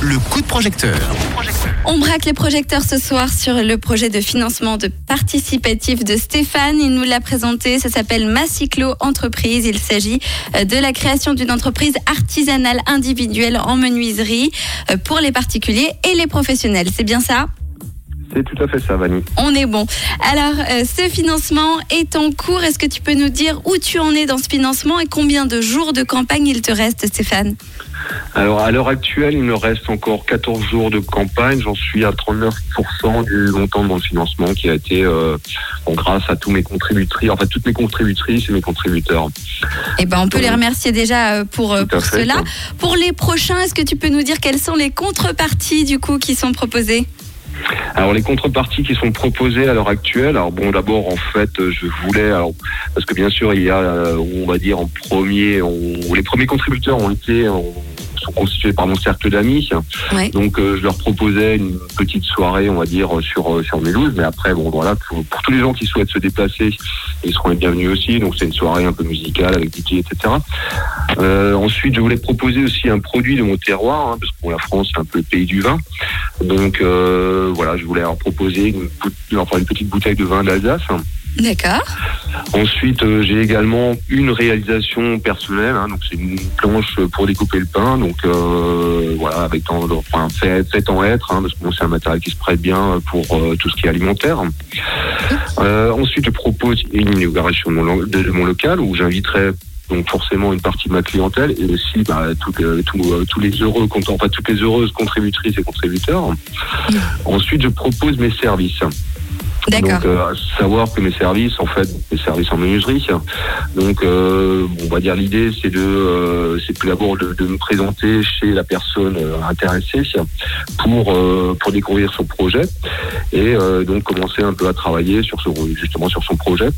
Le coup de projecteur. On braque les projecteurs ce soir sur le projet de financement de participatif de Stéphane. Il nous l'a présenté. Ça s'appelle Macyclo Entreprise. Il s'agit euh, de la création d'une entreprise artisanale individuelle en menuiserie euh, pour les particuliers et les professionnels. C'est bien ça? C'est tout à fait ça, Vanny. On est bon. Alors, euh, ce financement est en cours. Est-ce que tu peux nous dire où tu en es dans ce financement et combien de jours de campagne il te reste, Stéphane? Alors, à l'heure actuelle, il me reste encore 14 jours de campagne. J'en suis à 39% du montant de mon financement qui a été euh, bon, grâce à tous mes contributrices, enfin toutes mes contributrices et mes contributeurs. Eh ben, on peut les remercier déjà euh, pour, euh, fait, cela. ça. Pour les prochains, est-ce que tu peux nous dire quelles sont les contreparties du coup qui sont proposées? Alors, les contreparties qui sont proposées à l'heure actuelle, alors bon, d'abord, en fait, euh, je voulais, alors, parce que bien sûr, il y a, euh, on va dire, en premier, on- les premiers contributeurs ont été, sont constitués par mon cercle d'amis. Ouais. Donc euh, je leur proposais une petite soirée, on va dire, sur euh, sur Mélouse. Mais après, bon voilà, pour, pour tous les gens qui souhaitent se déplacer, ils seront les bienvenus aussi. Donc c'est une soirée un peu musicale avec DJ, etc. Euh, ensuite, je voulais proposer aussi un produit de mon terroir, hein, parce que bon, la France c'est un peu le pays du vin. Donc euh, voilà, je voulais leur proposer une, enfin, une petite bouteille de vin d'Alsace. D'accord. Ensuite, euh, j'ai également une réalisation personnelle. hein, donc c'est une planche pour découper le pain. Donc euh, voilà, avec dans- enfin, fait, fait en être, hein, parce que bon, c'est un matériel qui se prête bien pour euh, tout ce qui est alimentaire. Ensuite, je propose une inauguration de mon, de, local où j'inviterai donc forcément une partie de ma clientèle et aussi bah, toutes, euh, tous, euh, tous les heureux enfin, toutes les heureuses contributrices et contributeurs. Ensuite, je propose mes services. Donc, euh, savoir que mes services, en fait, mes services en menuiserie. Donc, euh, on va dire l'idée, c'est de, euh, c'est tout d'abord de, de me présenter chez la personne euh, intéressée pour euh, pour découvrir son projet et euh, donc commencer un peu à travailler sur son justement sur son projet.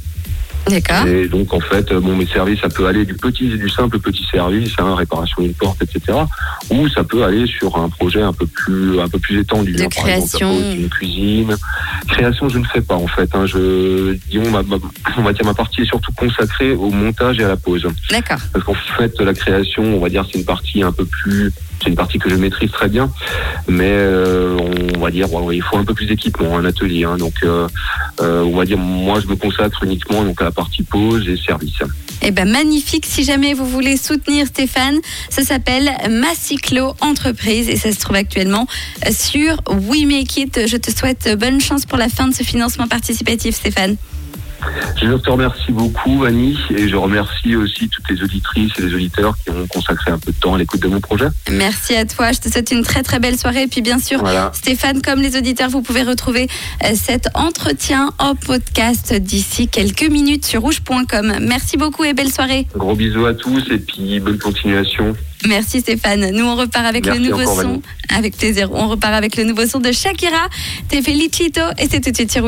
D'accord. Et donc en fait, euh, bon, mes services, ça peut aller du petit, du simple petit service, hein, réparation d'une porte, etc. Ou ça peut aller sur un projet un peu plus, un peu plus étendu. De hein, par exemple, création. pose d'une cuisine. Création, je ne fais pas en fait. Hein, je, disons, ma, ma- on va dire ma partie est surtout consacrée au montage et à la pose. D'accord. Parce qu'en fait, la création, on va dire, c'est une partie un peu plus, c'est une partie que je maîtrise très bien, mais euh, on va dire, il faut un peu plus d'équipement, un atelier. hein. donc, euh, euh, on va dire, moi, je me consacre uniquement donc à la partie pose et service. Eh ben magnifique. Si jamais vous voulez soutenir Stéphane, ça s'appelle Macyclo Entreprise et ça se trouve actuellement sur We Make It. Je te souhaite bonne chance pour la fin de ce financement participatif, Stéphane. Je te remercie beaucoup, Annie, et je remercie aussi toutes les auditrices et les auditeurs qui ont consacré un peu de temps à l'écoute de mon projet. Merci à toi. Je te souhaite une très très belle soirée. Et puis bien sûr, Voilà. Stéphane, comme les auditeurs, vous pouvez retrouver euh, cet entretien en podcast d'ici quelques minutes sur rouge.com. Merci beaucoup et belle soirée. Gros bisous à tous et puis bonne continuation. Merci Stéphane. Nous on repart avec Merci le nouveau son. Avec plaisir. On repart avec le nouveau son de Shakira. T'es Felicito et c'est tout de suite sur